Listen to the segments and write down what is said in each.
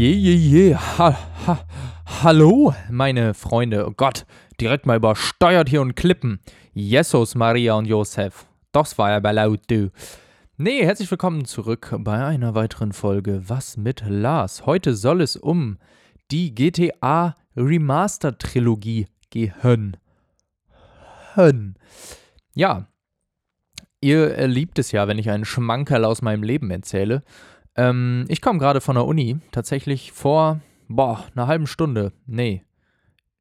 Je, je, je. Ha, ha. Hallo, meine Freunde. Oh Gott, direkt mal übersteuert hier und klippen. Jesus, Maria und Josef. Das war ja bei laut, du. Nee, herzlich willkommen zurück bei einer weiteren Folge Was mit Lars. Heute soll es um die GTA Remaster Trilogie gehen. Hön. Ja, ihr liebt es ja, wenn ich einen Schmankerl aus meinem Leben erzähle. Ähm, ich komme gerade von der Uni, tatsächlich vor, boah, einer halben Stunde. Nee.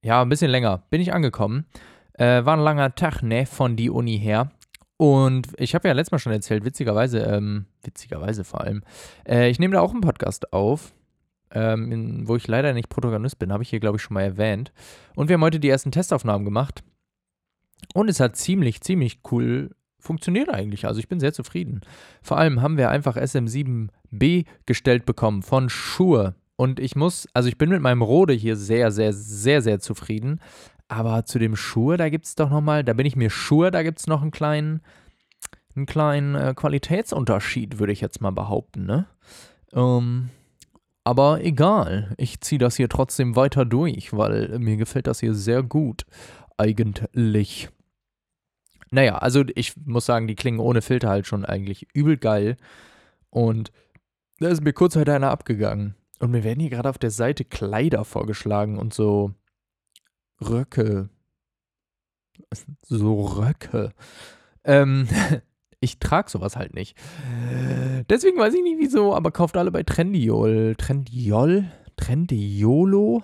Ja, ein bisschen länger. Bin ich angekommen. Äh, war ein langer Tag, ne, von die Uni her. Und ich habe ja letztes Mal schon erzählt, witzigerweise, ähm, witzigerweise vor allem, äh, ich nehme da auch einen Podcast auf, ähm, in, wo ich leider nicht Protagonist bin, habe ich hier, glaube ich, schon mal erwähnt. Und wir haben heute die ersten Testaufnahmen gemacht. Und es hat ziemlich, ziemlich cool funktioniert eigentlich. Also ich bin sehr zufrieden. Vor allem haben wir einfach SM7B gestellt bekommen von Shure. Und ich muss, also ich bin mit meinem Rode hier sehr, sehr, sehr, sehr zufrieden. Aber zu dem Shure, da gibt es doch nochmal, da bin ich mir Shure, da gibt es noch einen kleinen, einen kleinen äh, Qualitätsunterschied, würde ich jetzt mal behaupten, ne? Ähm, aber egal, ich ziehe das hier trotzdem weiter durch, weil mir gefällt das hier sehr gut, eigentlich. Naja, also ich muss sagen, die klingen ohne Filter halt schon eigentlich übel geil. Und da ist mir kurz heute einer abgegangen. Und mir werden hier gerade auf der Seite Kleider vorgeschlagen und so Röcke. So Röcke. Ähm, ich trage sowas halt nicht. Deswegen weiß ich nicht wieso, aber kauft alle bei Trendiol. Trendiol? Trendiolo?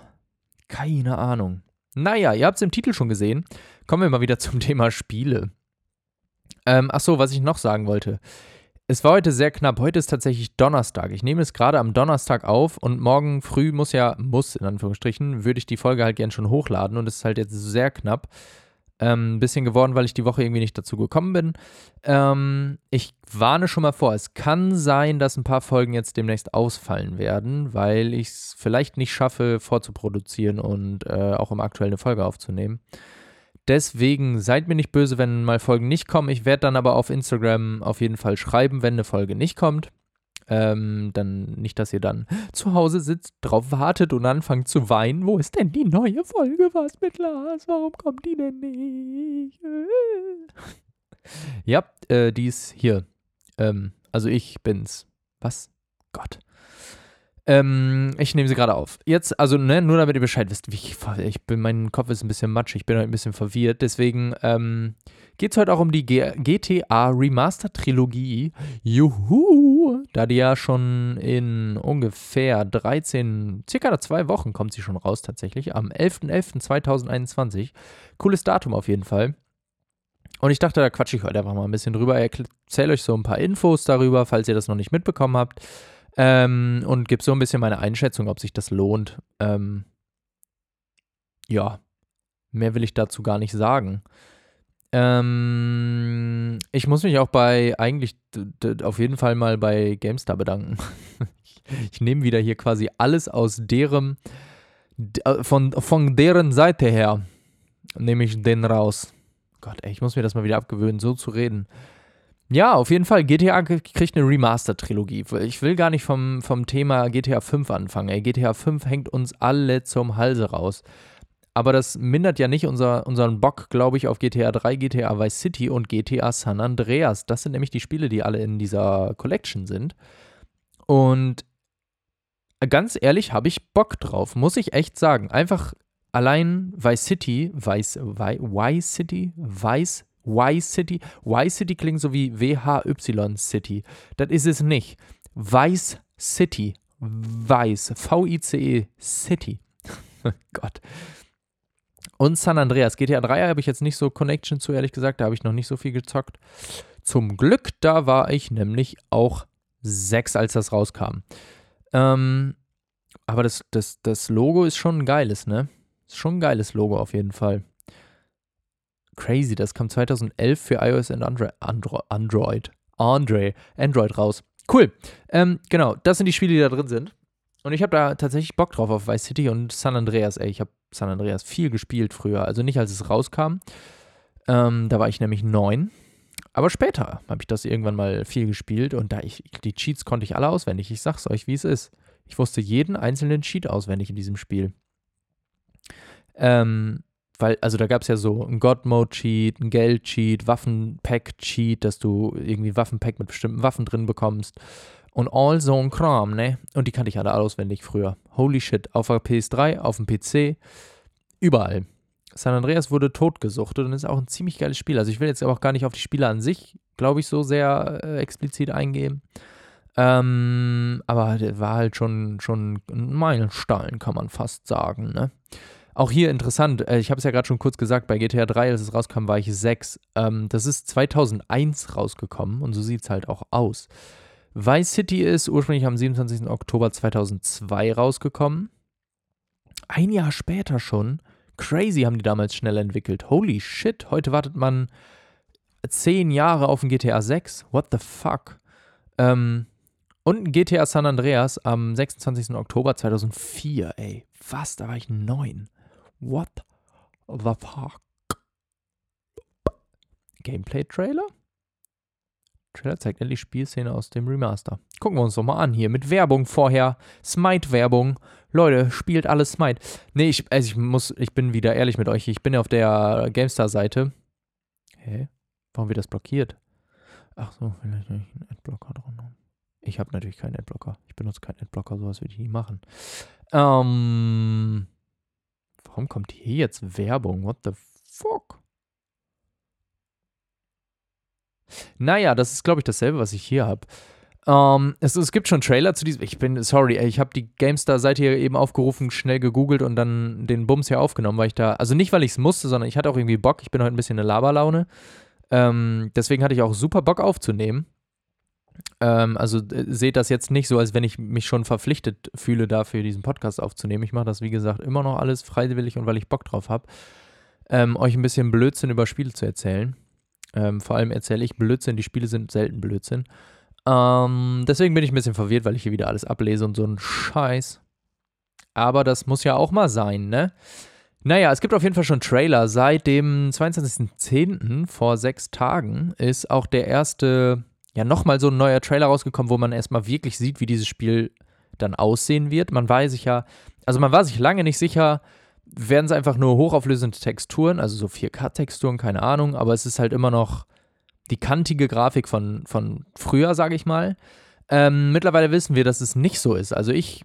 Keine Ahnung. Naja, ihr habt es im Titel schon gesehen. Kommen wir mal wieder zum Thema Spiele. Ähm, ach so, was ich noch sagen wollte. Es war heute sehr knapp. Heute ist tatsächlich Donnerstag. Ich nehme es gerade am Donnerstag auf und morgen früh muss ja, muss in Anführungsstrichen, würde ich die Folge halt gern schon hochladen und es ist halt jetzt sehr knapp. Ähm, ein bisschen geworden, weil ich die Woche irgendwie nicht dazu gekommen bin. Ähm, ich warne schon mal vor, es kann sein, dass ein paar Folgen jetzt demnächst ausfallen werden, weil ich es vielleicht nicht schaffe, vorzuproduzieren und äh, auch im aktuell eine Folge aufzunehmen. Deswegen seid mir nicht böse, wenn mal Folgen nicht kommen. Ich werde dann aber auf Instagram auf jeden Fall schreiben, wenn eine Folge nicht kommt. Ähm, dann nicht, dass ihr dann zu Hause sitzt, drauf wartet und anfangt zu weinen. Wo ist denn die neue Folge? Was mit Lars? Warum kommt die denn nicht? ja, äh, die ist hier. Ähm, also ich bin's. Was? Gott. Ähm, ich nehme sie gerade auf. Jetzt, also, ne, nur damit ihr Bescheid wisst, ich, ich bin, mein Kopf ist ein bisschen matschig, ich bin heute ein bisschen verwirrt. Deswegen ähm, geht es heute auch um die G GTA Remaster Trilogie. Juhu! Da die ja schon in ungefähr 13, circa zwei Wochen kommt sie schon raus tatsächlich. Am 11.11.2021. Cooles Datum auf jeden Fall. Und ich dachte, da quatsche ich heute einfach mal ein bisschen drüber. Erzähle euch so ein paar Infos darüber, falls ihr das noch nicht mitbekommen habt. Ähm, und gebe so ein bisschen meine Einschätzung, ob sich das lohnt. Ähm, ja, mehr will ich dazu gar nicht sagen. Ähm, ich muss mich auch bei, eigentlich auf jeden Fall mal bei GameStar bedanken. ich, ich nehme wieder hier quasi alles aus deren, äh, von, von deren Seite her, nehme ich den raus. Gott, ey, ich muss mir das mal wieder abgewöhnen, so zu reden. Ja, auf jeden Fall. GTA kriegt eine Remaster-Trilogie. Ich will gar nicht vom, vom Thema GTA 5 anfangen. Ey, GTA 5 hängt uns alle zum Halse raus. Aber das mindert ja nicht unser, unseren Bock, glaube ich, auf GTA 3, GTA Vice City und GTA San Andreas. Das sind nämlich die Spiele, die alle in dieser Collection sind. Und ganz ehrlich, habe ich Bock drauf, muss ich echt sagen. Einfach allein Vice City, Vice, Vice City, Vice Y-City. Y-City klingt so wie W-H-Y City. Das ist es nicht. Vice City. Vice. V-I-C-E City. Gott. Und San Andreas. GTA 3 habe ich jetzt nicht so Connection zu, ehrlich gesagt. Da habe ich noch nicht so viel gezockt. Zum Glück, da war ich nämlich auch sechs, als das rauskam. Ähm, aber das, das, das Logo ist schon ein geiles, ne? Ist schon ein geiles Logo auf jeden Fall. Crazy, das kam 2011 für iOS und Android. Andro Android. Andre, Android raus. Cool. Ähm, genau, das sind die Spiele, die da drin sind. Und ich habe da tatsächlich Bock drauf auf Vice City und San Andreas. Ey, ich habe San Andreas viel gespielt früher. Also nicht, als es rauskam. Ähm, da war ich nämlich neun. Aber später habe ich das irgendwann mal viel gespielt und da ich, die Cheats konnte ich alle auswendig. Ich sag's euch, wie es ist. Ich wusste jeden einzelnen Cheat auswendig in diesem Spiel. Ähm, weil, also da gab es ja so ein God-Mode-Cheat, ein Geld-Cheat, Waffen-Pack-Cheat, dass du irgendwie Waffen-Pack mit bestimmten Waffen drin bekommst. Und all so ein Kram, ne? Und die kannte ich alle auswendig früher. Holy shit. Auf der PS3, auf dem PC, überall. San Andreas wurde totgesuchtet und ist auch ein ziemlich geiles Spiel. Also ich will jetzt aber auch gar nicht auf die Spiele an sich, glaube ich, so sehr äh, explizit eingehen. Ähm, aber war halt schon, schon ein Meilenstein, kann man fast sagen, ne? Auch hier interessant, äh, ich habe es ja gerade schon kurz gesagt, bei GTA 3, als es rauskam, war ich 6. Ähm, das ist 2001 rausgekommen und so sieht es halt auch aus. Vice City ist ursprünglich am 27. Oktober 2002 rausgekommen. Ein Jahr später schon. Crazy haben die damals schnell entwickelt. Holy shit, heute wartet man zehn Jahre auf ein GTA 6. What the fuck? Ähm, und ein GTA San Andreas am 26. Oktober 2004. Ey, was? Da war ich neun. What the fuck? Gameplay-Trailer? Trailer zeigt endlich Spielszene aus dem Remaster. Gucken wir uns doch mal an hier mit Werbung vorher. Smite-Werbung. Leute, spielt alles Smite. Nee, ich, also ich muss, ich bin wieder ehrlich mit euch. Ich bin auf der GameStar-Seite. Hä? Warum wird das blockiert? Ach so, vielleicht habe ich einen Adblocker drin. Ich habe natürlich keinen Adblocker. Ich benutze keinen Adblocker, sowas würde ich nie machen. Ähm, warum kommt hier jetzt Werbung? What the fuck? Naja, das ist, glaube ich, dasselbe, was ich hier habe. Ähm, es, es, gibt schon Trailer zu diesem. Ich bin, sorry, ich habe die GameStar-Seite hier eben aufgerufen, schnell gegoogelt und dann den Bums hier aufgenommen, weil ich da. Also nicht, weil ich es musste, sondern ich hatte auch irgendwie Bock. Ich bin heute ein bisschen in Laberlaune. Ähm, deswegen hatte ich auch super Bock aufzunehmen. Ähm, also äh, seht das jetzt nicht so, als wenn ich mich schon verpflichtet fühle, dafür diesen Podcast aufzunehmen. Ich mache das, wie gesagt, immer noch alles freiwillig und weil ich Bock drauf habe, ähm, euch ein bisschen Blödsinn über Spiele zu erzählen. Ähm, vor allem erzähle ich Blödsinn, die Spiele sind selten Blödsinn. Ähm, deswegen bin ich ein bisschen verwirrt, weil ich hier wieder alles ablese und so ein Scheiß. Aber das muss ja auch mal sein, ne? Naja, es gibt auf jeden Fall schon Trailer. Seit dem 22.10. vor sechs Tagen ist auch der erste, ja, nochmal so ein neuer Trailer rausgekommen, wo man erstmal wirklich sieht, wie dieses Spiel dann aussehen wird. Man war sich ja, also man war sich lange nicht sicher, werden es einfach nur hochauflösende Texturen, also so 4K-Texturen, keine Ahnung, aber es ist halt immer noch die kantige Grafik von, von früher, sage ich mal. Ähm, mittlerweile wissen wir, dass es nicht so ist. Also ich,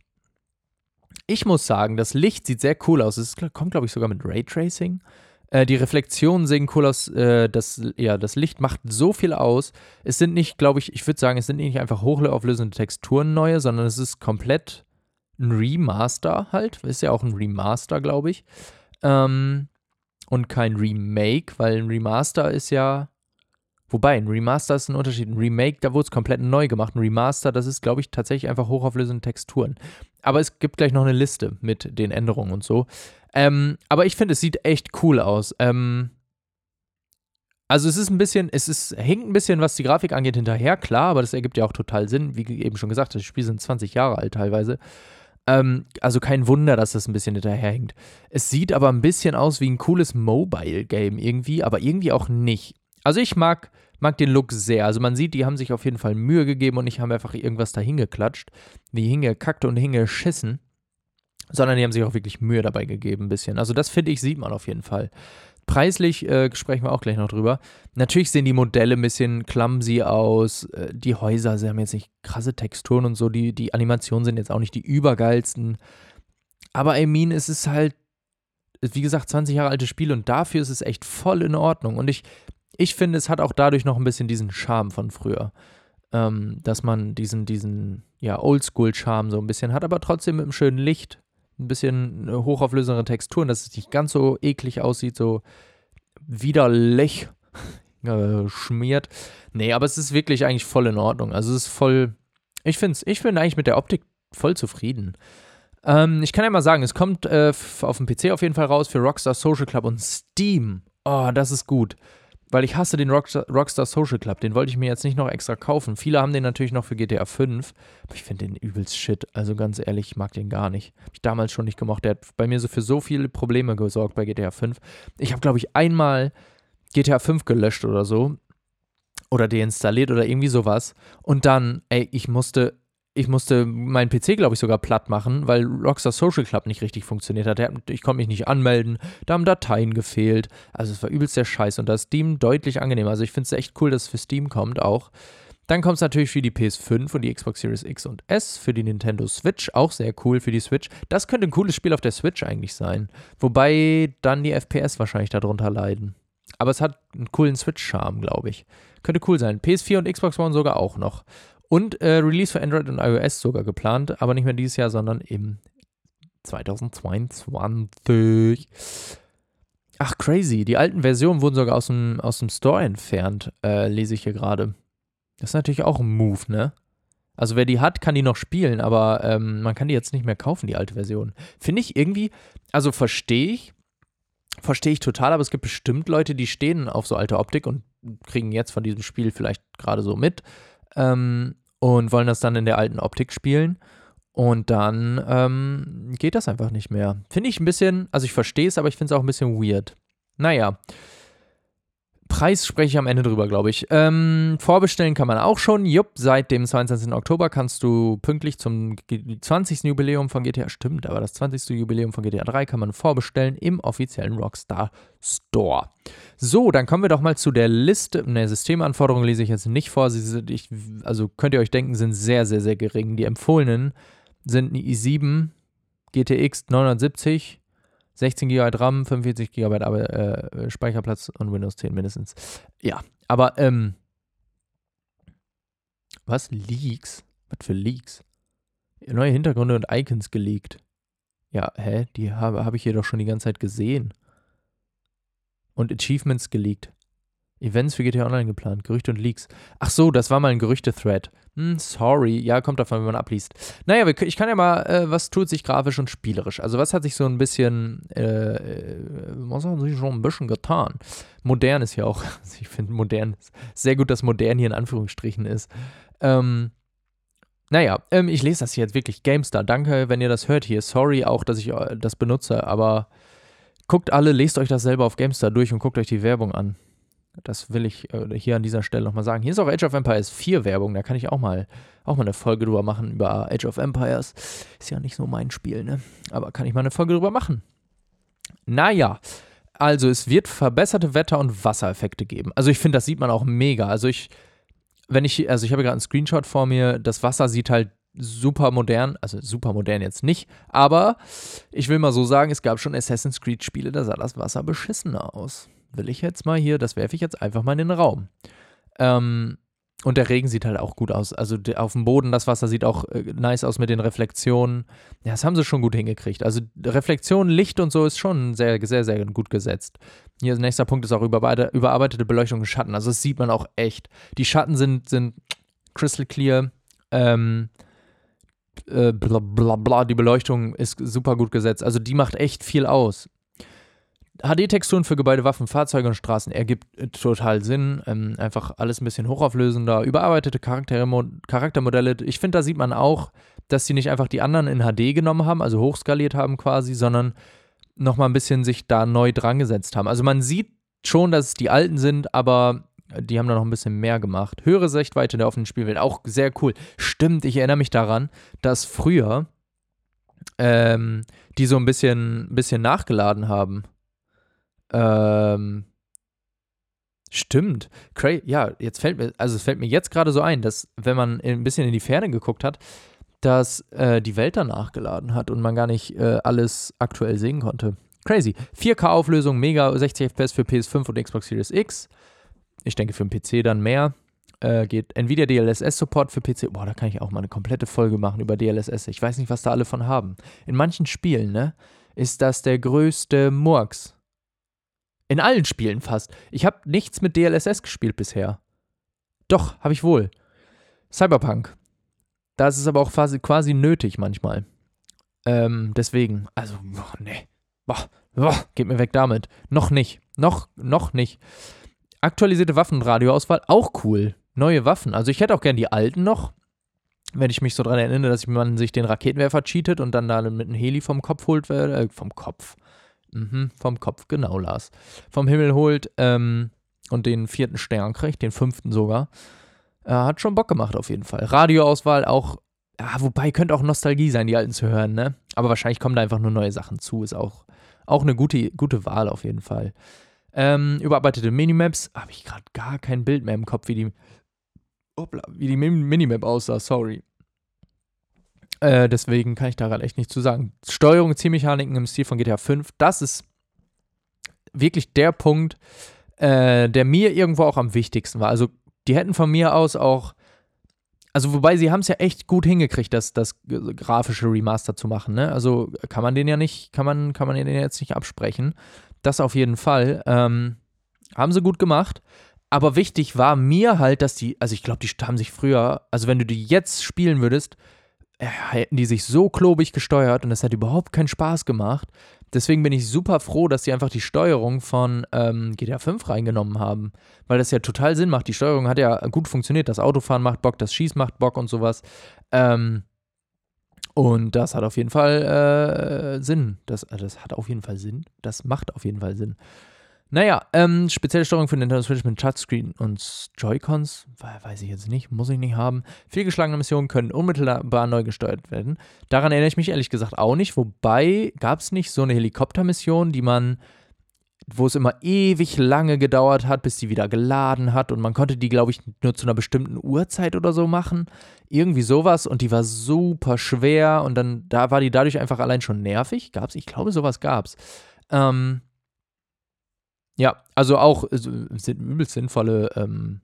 ich muss sagen, das Licht sieht sehr cool aus. Es kommt, glaube ich, sogar mit Raytracing. Äh, die Reflexionen sehen cool aus. Äh, das, ja, das Licht macht so viel aus. Es sind nicht, glaube ich, ich würde sagen, es sind nicht einfach hochauflösende Texturen neue, sondern es ist komplett ein Remaster halt. Ist ja auch ein Remaster, glaube ich. Ähm, und kein Remake, weil ein Remaster ist ja. Wobei, ein Remaster ist ein Unterschied. Ein Remake, da wurde es komplett neu gemacht. Ein Remaster, das ist, glaube ich, tatsächlich einfach hochauflösende Texturen. Aber es gibt gleich noch eine Liste mit den Änderungen und so. Ähm, aber ich finde, es sieht echt cool aus. Ähm, also es ist ein bisschen, es ist, hängt ein bisschen, was die Grafik angeht, hinterher, klar, aber das ergibt ja auch total Sinn. Wie eben schon gesagt, das Spiel sind 20 Jahre alt teilweise. Ähm, also kein Wunder, dass das ein bisschen hinterherhängt. Es sieht aber ein bisschen aus wie ein cooles Mobile-Game irgendwie, aber irgendwie auch nicht. Also ich mag, mag den Look sehr. Also man sieht, die haben sich auf jeden Fall Mühe gegeben und nicht haben einfach irgendwas da hingeklatscht, wie hingekackt und hingeschissen, sondern die haben sich auch wirklich Mühe dabei gegeben ein bisschen. Also das finde ich, sieht man auf jeden Fall. Preislich äh, sprechen wir auch gleich noch drüber. Natürlich sehen die Modelle ein bisschen clumsy aus. Äh, die Häuser, sie haben jetzt nicht krasse Texturen und so. Die, die Animationen sind jetzt auch nicht die übergeilsten. Aber I mean, es ist halt, wie gesagt, 20 Jahre altes Spiel und dafür ist es echt voll in Ordnung. Und ich, ich finde, es hat auch dadurch noch ein bisschen diesen Charme von früher. Ähm, dass man diesen, diesen, ja, Oldschool-Charme so ein bisschen hat, aber trotzdem mit einem schönen Licht ein bisschen äh, hochauflösendere Texturen, dass es nicht ganz so eklig aussieht, so widerlich äh, schmiert. Nee, aber es ist wirklich eigentlich voll in Ordnung. Also es ist voll, ich finde ich bin eigentlich mit der Optik voll zufrieden. Ähm, ich kann ja mal sagen, es kommt äh, auf dem PC auf jeden Fall raus für Rockstar Social Club und Steam. Oh, das ist gut weil ich hasse den Rockstar, Rockstar, Social Club. Den wollte ich mir jetzt nicht noch extra kaufen. Viele haben den natürlich noch für GTA 5. Aber ich finde den übelst shit. Also ganz ehrlich, ich mag den gar nicht. Hab ich damals schon nicht gemocht. Der hat bei mir so für so viele Probleme gesorgt bei GTA 5. Ich habe, glaube ich, einmal GTA 5 gelöscht oder so. Oder deinstalliert oder irgendwie sowas. Und dann, ey, ich musste ich musste meinen PC, glaube ich, sogar platt machen, weil Rockstar Social Club nicht richtig funktioniert hat. Ich konnte mich nicht anmelden, da haben Dateien gefehlt. Also es war übelst der Scheiß und da ist Steam deutlich angenehmer. Also ich finde es echt cool, dass es für Steam kommt auch. Dann kommt es natürlich für die PS5 und die Xbox Series X und S, für die Nintendo Switch, auch sehr cool für die Switch. Das könnte ein cooles Spiel auf der Switch eigentlich sein. Wobei dann die FPS wahrscheinlich darunter leiden. Aber es hat einen coolen Switch-Charme, glaube ich. Könnte cool sein. PS4 und Xbox One sogar auch noch. Und äh, Release für Android und iOS sogar geplant, aber nicht mehr dieses Jahr, sondern im 2022. Ach, crazy. Die alten Versionen wurden sogar aus dem, aus dem Store entfernt, äh, lese ich hier gerade. Das ist natürlich auch ein Move, ne? Also wer die hat, kann die noch spielen, aber ähm, man kann die jetzt nicht mehr kaufen, die alte Version. Finde ich irgendwie, also verstehe ich, verstehe ich total, aber es gibt bestimmt Leute, die stehen auf so alte Optik und kriegen jetzt von diesem Spiel vielleicht gerade so mit ähm, und wollen das dann in der alten Optik spielen. Und dann ähm, geht das einfach nicht mehr. Finde ich ein bisschen, also ich verstehe es, aber ich finde es auch ein bisschen weird. Naja. Preis spreche ich am Ende drüber, glaube ich. Ähm, vorbestellen kann man auch schon. Jupp, seit dem 22. Oktober kannst du pünktlich zum 20. Jubiläum von GTA, stimmt, aber das 20. Jubiläum von GTA 3 kann man vorbestellen im offiziellen Rockstar Store. So, dann kommen wir doch mal zu der Liste. Ne, Systemanforderungen lese ich jetzt nicht vor. Sie sind, ich, also könnt ihr euch denken, sind sehr, sehr, sehr gering. Die empfohlenen sind ein i7, GTX 970, 16 GB RAM, 45 GB äh, Speicherplatz und Windows 10 mindestens. Ja, aber ähm, was? Leaks? Was für Leaks? Neue Hintergründe und Icons geleakt. Ja, hä? Die habe hab ich hier doch schon die ganze Zeit gesehen. Und Achievements geleakt. Events für GTA Online geplant, Gerüchte und Leaks. Ach so, das war mal ein Gerüchte-Thread. Hm, sorry. Ja, kommt davon, wenn man abliest. Naja, ich kann ja mal, äh, was tut sich grafisch und spielerisch? Also, was hat sich so ein bisschen, äh, äh was hat sich schon ein bisschen getan? Modern ist ja auch, ich finde modern, sehr gut, dass modern hier in Anführungsstrichen ist. Ähm, naja, ähm, ich lese das hier jetzt wirklich. GameStar, danke, wenn ihr das hört hier. Sorry auch, dass ich äh, das benutze, aber guckt alle, lest euch das selber auf GameStar durch und guckt euch die Werbung an. Das will ich äh, hier an dieser Stelle nochmal sagen. Hier ist auch Age of Empires 4 Werbung, da kann ich auch mal, auch mal eine Folge drüber machen, über Age of Empires. Ist ja nicht so mein Spiel, ne? Aber kann ich mal eine Folge drüber machen. Naja, also es wird verbesserte Wetter- und Wassereffekte geben. Also ich finde, das sieht man auch mega. Also ich, wenn ich, also ich habe gerade einen Screenshot vor mir, das Wasser sieht halt super modern, also super modern jetzt nicht, aber ich will mal so sagen, es gab schon Assassin's Creed Spiele, da sah das Wasser beschissener aus will ich jetzt mal hier, das werfe ich jetzt einfach mal in den Raum. Ähm, und der Regen sieht halt auch gut aus. Also auf dem Boden, das Wasser sieht auch äh, nice aus mit den Reflexionen. Ja, das haben sie schon gut hingekriegt. Also Reflexion, Licht und so ist schon sehr, sehr, sehr gut gesetzt. Hier nächster Punkt ist auch überarbeitete Beleuchtung und Schatten. Also das sieht man auch echt. Die Schatten sind, sind crystal clear. Ähm, äh, bla, bla, bla. Die Beleuchtung ist super gut gesetzt. Also die macht echt viel aus. HD-Texturen für Gebäude, Waffen, Fahrzeuge und Straßen ergibt äh, total Sinn. Ähm, einfach alles ein bisschen hochauflösender. Überarbeitete Charaktermodelle. Ich finde, da sieht man auch, dass sie nicht einfach die anderen in HD genommen haben, also hochskaliert haben quasi, sondern nochmal ein bisschen sich da neu dran gesetzt haben. Also man sieht schon, dass es die alten sind, aber die haben da noch ein bisschen mehr gemacht. Höhere Sichtweite der offenen Spielwelt, auch sehr cool. Stimmt, ich erinnere mich daran, dass früher ähm, die so ein bisschen, bisschen nachgeladen haben. Ähm, stimmt. Cray ja, jetzt fällt mir, also es fällt mir jetzt gerade so ein, dass, wenn man ein bisschen in die Ferne geguckt hat, dass äh, die Welt danach geladen hat und man gar nicht äh, alles aktuell sehen konnte. Crazy. 4K-Auflösung, mega 60 FPS für PS5 und Xbox Series X. Ich denke für den PC dann mehr. Äh, geht Nvidia DLSS-Support für PC. Boah, da kann ich auch mal eine komplette Folge machen über DLSS. Ich weiß nicht, was da alle von haben. In manchen Spielen, ne, ist das der größte Murks. In allen Spielen fast. Ich habe nichts mit DLSS gespielt bisher. Doch, habe ich wohl. Cyberpunk. Da ist es aber auch quasi, quasi nötig manchmal. Ähm, deswegen, also, boah, nee. Boah, boah, geht mir weg damit. Noch nicht. Noch, noch nicht. Aktualisierte Waffenradioauswahl, auch cool. Neue Waffen. Also ich hätte auch gern die alten noch. Wenn ich mich so dran erinnere, dass man sich den Raketenwerfer cheatet und dann da mit einem Heli vom Kopf holt, äh, vom Kopf, Mhm, vom Kopf, genau, Lars. Vom Himmel holt ähm, und den vierten Stern kriegt, den fünften sogar. Äh, hat schon Bock gemacht auf jeden Fall. Radioauswahl auch ja, wobei könnte auch Nostalgie sein, die alten zu hören, ne? Aber wahrscheinlich kommen da einfach nur neue Sachen zu. Ist auch, auch eine gute, gute Wahl auf jeden Fall. Ähm, überarbeitete Minimaps. Habe ich gerade gar kein Bild mehr im Kopf, wie die, hoppla, wie die Minimap aussah, sorry. Äh, deswegen kann ich da gerade echt nichts zu sagen. Steuerung, Zielmechaniken im Stil von GTA 5, das ist wirklich der Punkt, äh, der mir irgendwo auch am wichtigsten war. Also, die hätten von mir aus auch also wobei sie haben es ja echt gut hingekriegt, das, das grafische Remaster zu machen, ne? Also kann man den ja nicht, kann man, kann man den jetzt nicht absprechen. Das auf jeden Fall. Ähm, haben sie gut gemacht. Aber wichtig war mir halt, dass die, also ich glaube, die haben sich früher, also wenn du die jetzt spielen würdest, hätten die sich so klobig gesteuert und das hätte überhaupt keinen Spaß gemacht. Deswegen bin ich super froh, dass sie einfach die Steuerung von ähm, GTA 5 reingenommen haben, weil das ja total Sinn macht. Die Steuerung hat ja gut funktioniert. Das Autofahren macht Bock, das Schießen macht Bock und sowas. Ähm, und das hat auf jeden Fall äh, Sinn. Das, äh, das hat auf jeden Fall Sinn. Das macht auf jeden Fall Sinn. Naja, ähm, spezielle Steuerung für Nintendo Switch mit Touchscreen und Joy-Cons, weiß ich jetzt nicht, muss ich nicht haben. Fehlgeschlagene Missionen können unmittelbar neu gesteuert werden. Daran erinnere ich mich ehrlich gesagt auch nicht, wobei gab es nicht so eine Helikoptermission, die man, wo es immer ewig lange gedauert hat, bis die wieder geladen hat und man konnte die, glaube ich, nur zu einer bestimmten Uhrzeit oder so machen. Irgendwie sowas und die war super schwer und dann, da war die dadurch einfach allein schon nervig. Gab's? Ich glaube, sowas gab's. Ähm, ja, also auch sind übelst sinnvolle, ähm,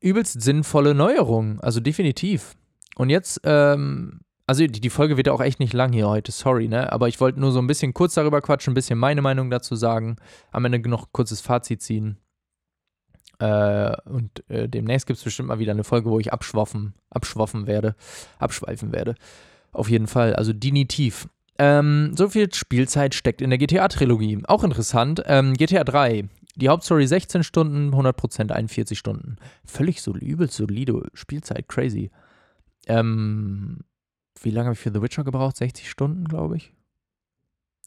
übelst sinnvolle Neuerungen. Also definitiv. Und jetzt, ähm, also die, die Folge wird ja auch echt nicht lang hier heute, sorry, ne? Aber ich wollte nur so ein bisschen kurz darüber quatschen, ein bisschen meine Meinung dazu sagen, am Ende noch kurzes Fazit ziehen. Äh, und äh, demnächst gibt es bestimmt mal wieder eine Folge, wo ich abschwaffen, abschwaffen werde, abschweifen werde. Auf jeden Fall, also definitiv. Ähm, so viel Spielzeit steckt in der GTA-Trilogie. Auch interessant. Ähm, GTA 3. Die Hauptstory 16 Stunden, 100% 41 Stunden. Völlig so übelst solide Spielzeit, crazy. Ähm, wie lange habe ich für The Witcher gebraucht? 60 Stunden, glaube ich.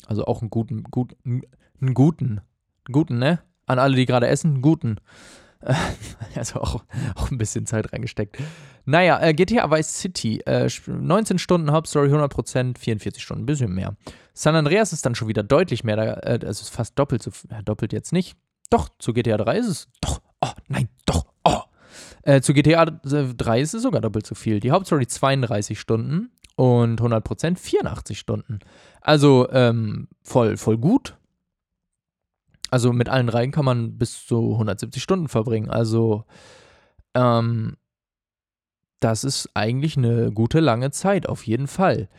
Also auch einen guten, guten, einen guten, einen guten, ne? An alle, die gerade essen, einen guten. also auch, auch ein bisschen Zeit reingesteckt. Naja, äh, GTA Vice City, äh, 19 Stunden Hauptstory, 100%, 44 Stunden, ein bisschen mehr. San Andreas ist dann schon wieder deutlich mehr, da, äh, es ist fast doppelt so, ja, doppelt jetzt nicht. Doch, zu GTA 3 ist es, doch, oh, nein, doch, oh. Äh, zu GTA 3 ist es sogar doppelt so viel. Die Hauptstory 32 Stunden und 100% 84 Stunden. Also ähm, voll, voll gut. Also mit allen dreien kann man bis zu 170 Stunden verbringen. Also ähm, das ist eigentlich eine gute lange Zeit, auf jeden Fall.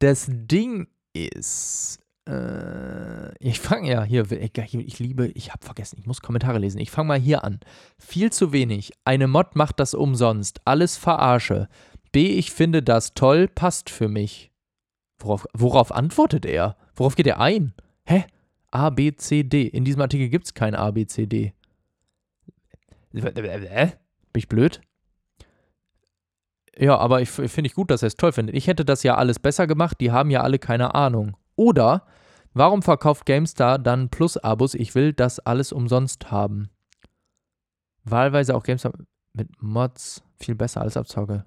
Das Ding ist, äh, ich fange ja hier, ich liebe, ich habe vergessen, ich muss Kommentare lesen. Ich fange mal hier an. Viel zu wenig. Eine Mod macht das umsonst. Alles verarsche. B, ich finde das toll, passt für mich. Worauf, worauf antwortet er? Worauf geht er ein? Hä? A, B, C, D. In diesem Artikel gibt es kein A, B, C, D. Bin ich blöd? Ja, aber ich finde ich gut, dass er es toll findet. Ich hätte das ja alles besser gemacht, die haben ja alle keine Ahnung. Oder warum verkauft GameStar dann Plus-Abos? Ich will das alles umsonst haben. Wahlweise auch GameStar mit Mods viel besser als Abzocke.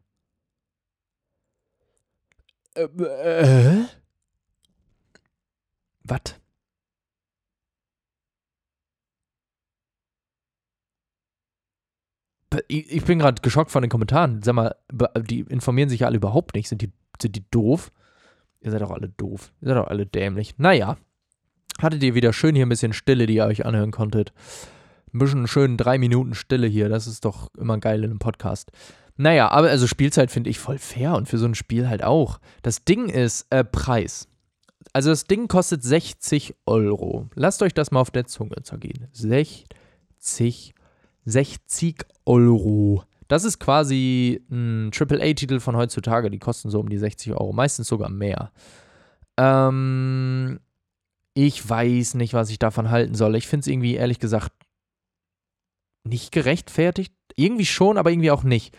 Äh, äh? Was? Ich bin gerade geschockt von den Kommentaren. Sag mal, die informieren sich ja alle überhaupt nicht. Sind die, sind die doof? Ihr seid doch alle doof. Ihr seid doch alle dämlich. Naja. Hattet ihr wieder schön hier ein bisschen Stille, die ihr euch anhören konntet. Ein bisschen schön drei Minuten Stille hier. Das ist doch immer geil in einem Podcast. Naja, aber also Spielzeit finde ich voll fair und für so ein Spiel halt auch. Das Ding ist äh, Preis. Also das Ding kostet 60 Euro. Lasst euch das mal auf der Zunge zergehen. 60 Euro. 60 Euro. Das ist quasi ein AAA-Titel von heutzutage. Die kosten so um die 60 Euro, meistens sogar mehr. Ähm, ich weiß nicht, was ich davon halten soll. Ich finde es irgendwie, ehrlich gesagt, nicht gerechtfertigt. Irgendwie schon, aber irgendwie auch nicht.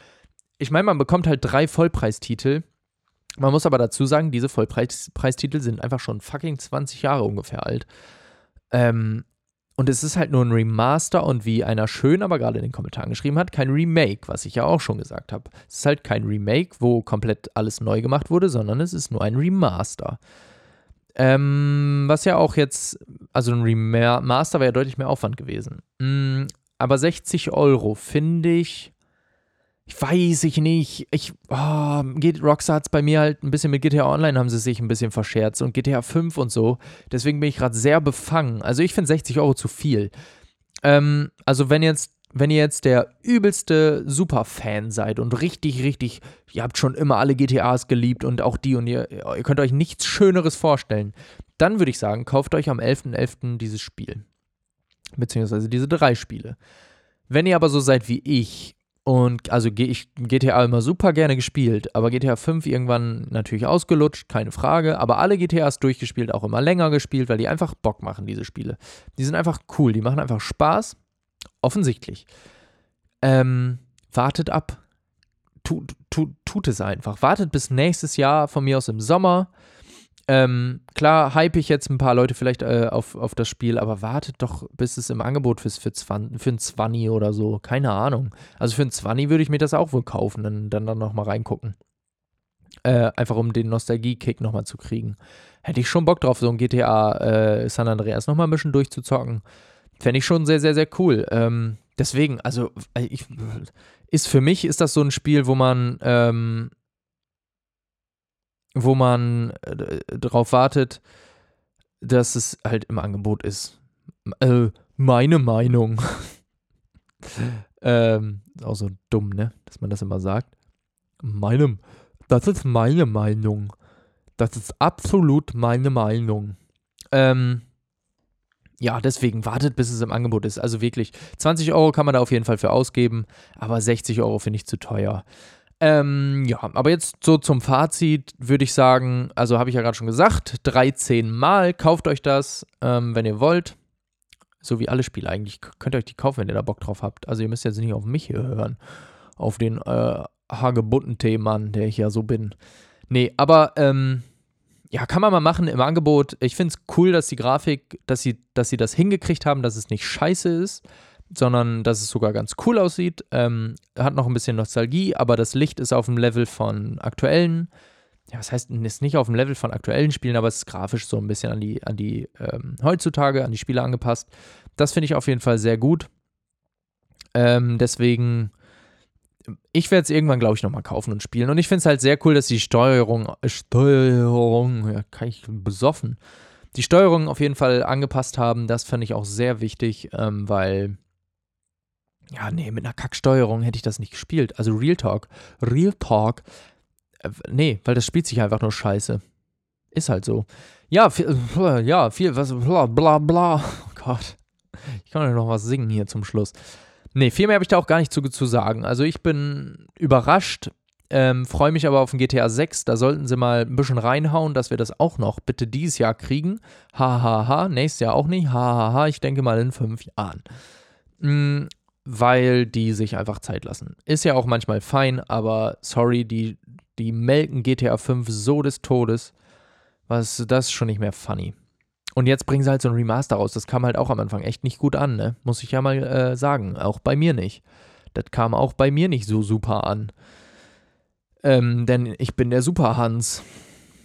Ich meine, man bekommt halt drei Vollpreistitel. Man muss aber dazu sagen, diese Vollpreistitel sind einfach schon fucking 20 Jahre ungefähr alt. Ähm, und es ist halt nur ein Remaster und wie einer schön aber gerade in den Kommentaren geschrieben hat, kein Remake, was ich ja auch schon gesagt habe. Es ist halt kein Remake, wo komplett alles neu gemacht wurde, sondern es ist nur ein Remaster. Ähm, was ja auch jetzt, also ein Remaster wäre ja deutlich mehr Aufwand gewesen. Mm, aber 60 Euro finde ich, ich weiß ich nicht. Ich, oh, Rockstar hat es bei mir halt ein bisschen mit GTA Online haben sie sich ein bisschen verscherzt und GTA 5 und so. Deswegen bin ich gerade sehr befangen. Also ich finde 60 Euro zu viel. Ähm, also wenn jetzt wenn ihr jetzt der übelste Superfan seid und richtig, richtig, ihr habt schon immer alle GTAs geliebt und auch die und ihr, ihr könnt euch nichts Schöneres vorstellen, dann würde ich sagen, kauft euch am 11.11. .11. dieses Spiel. Beziehungsweise diese drei Spiele. Wenn ihr aber so seid wie ich und also ich GTA immer super gerne gespielt, aber GTA 5 irgendwann natürlich ausgelutscht, keine Frage, aber alle GTAs durchgespielt, auch immer länger gespielt, weil die einfach Bock machen, diese Spiele. Die sind einfach cool, die machen einfach Spaß Offensichtlich. Ähm, wartet ab. Tut, tut, tut es einfach. Wartet bis nächstes Jahr, von mir aus im Sommer. Ähm, klar, hype ich jetzt ein paar Leute vielleicht äh, auf, auf das Spiel, aber wartet doch, bis es im Angebot ist für, 20, für ein 20 oder so. Keine Ahnung. Also für ein 20 würde ich mir das auch wohl kaufen, dann, dann, dann nochmal reingucken. Äh, einfach um den Nostalgie-Kick nochmal zu kriegen. Hätte ich schon Bock drauf, so ein GTA äh, San Andreas nochmal ein bisschen durchzuzocken. Fände ich schon sehr, sehr, sehr cool. Ähm, deswegen, also äh, ich, ist für mich ist das so ein Spiel, wo man ähm, wo man äh, darauf wartet, dass es halt im Angebot ist. Äh, meine Meinung. ähm, auch so dumm, ne? Dass man das immer sagt. Meinem, das ist meine Meinung. Das ist absolut meine Meinung. Ähm, ja, deswegen wartet, bis es im Angebot ist. Also wirklich, 20 Euro kann man da auf jeden Fall für ausgeben, aber 60 Euro finde ich zu teuer. Ähm, ja, aber jetzt so zum Fazit würde ich sagen, also habe ich ja gerade schon gesagt, 13 Mal, kauft euch das, ähm, wenn ihr wollt. So wie alle Spiele eigentlich. Könnt ihr euch die kaufen, wenn ihr da Bock drauf habt. Also ihr müsst jetzt nicht auf mich hier hören. Auf den äh, hagebutten Theemann, der ich ja so bin. Nee, aber ähm, ja, kann man mal machen im Angebot. Ich finde es cool, dass die Grafik, dass sie, dass sie das hingekriegt haben, dass es nicht scheiße ist, sondern dass es sogar ganz cool aussieht. Ähm, hat noch ein bisschen Nostalgie, aber das Licht ist auf dem Level von aktuellen. Ja, was heißt, ist nicht auf dem Level von aktuellen Spielen, aber es ist grafisch so ein bisschen an die, an die ähm, heutzutage, an die Spiele angepasst. Das finde ich auf jeden Fall sehr gut. Ähm, deswegen ich werde es irgendwann, glaube ich, nochmal kaufen und spielen. Und ich finde es halt sehr cool, dass die Steuerung, Steuerung, ja, kann ich besoffen, die Steuerung auf jeden Fall angepasst haben. Das fand ich auch sehr wichtig, ähm, weil, ja, nee, mit einer Kacksteuerung hätte ich das nicht gespielt. Also Real Talk, Real Talk, äh, nee, weil das spielt sich einfach nur scheiße. Ist halt so. Ja, viel, ja, viel, was, bla, bla, bla. Oh Gott. Ich kann ja noch was singen hier zum Schluss. Nee, viel mehr habe ich da auch gar nicht zu, zu sagen. Also ich bin überrascht, ähm, freue mich aber auf den GTA 6. Da sollten sie mal ein bisschen reinhauen, dass wir das auch noch bitte dieses Jahr kriegen. Hahaha, ha, ha. nächstes Jahr auch nicht. Hahaha, ha, ich denke mal in fünf Jahren. Mhm, weil die sich einfach Zeit lassen. Ist ja auch manchmal fein, aber sorry, die, die melken GTA 5 so des Todes. Was, das ist schon nicht mehr funny. Und jetzt bringen sie halt so ein Remaster raus. Das kam halt auch am Anfang echt nicht gut an, ne? Muss ich ja mal äh, sagen. Auch bei mir nicht. Das kam auch bei mir nicht so super an. Ähm, denn ich bin der Super Hans.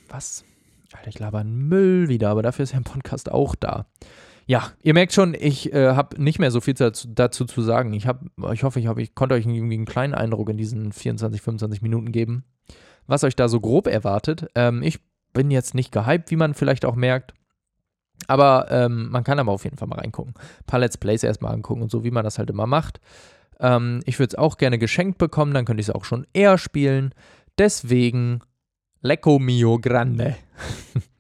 Was? Alter, ich laber Müll wieder, aber dafür ist ja ein Podcast auch da. Ja, ihr merkt schon, ich äh, habe nicht mehr so viel dazu, dazu zu sagen. Ich, hab, ich hoffe, ich, hab, ich konnte euch irgendwie einen kleinen Eindruck in diesen 24, 25 Minuten geben, was euch da so grob erwartet. Ähm, ich bin jetzt nicht gehypt, wie man vielleicht auch merkt. Aber ähm, man kann aber auf jeden Fall mal reingucken. Ein paar Let's Plays erstmal angucken und so, wie man das halt immer macht. Ähm, ich würde es auch gerne geschenkt bekommen, dann könnte ich es auch schon eher spielen. Deswegen, Lecco mio grande.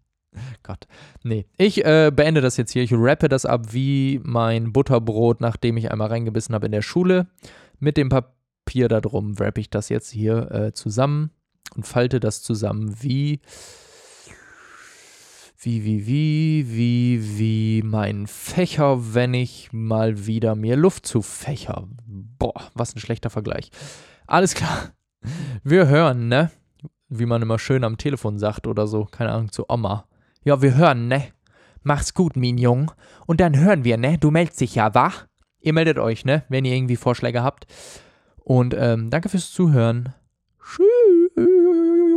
Gott. Nee, ich äh, beende das jetzt hier. Ich rappe das ab wie mein Butterbrot, nachdem ich einmal reingebissen habe in der Schule. Mit dem Papier da drum rappe ich das jetzt hier äh, zusammen und falte das zusammen wie wie, wie, wie, wie, wie mein Fächer, wenn ich mal wieder mir Luft zu Fächer. Boah, was ein schlechter Vergleich. Alles klar. Wir hören, ne? Wie man immer schön am Telefon sagt oder so. Keine Ahnung, zu Oma. Ja, wir hören, ne? Mach's gut, mein Jung. Und dann hören wir, ne? Du meldest dich ja, wach? Ihr meldet euch, ne? Wenn ihr irgendwie Vorschläge habt. Und ähm, danke fürs Zuhören. Tschüss.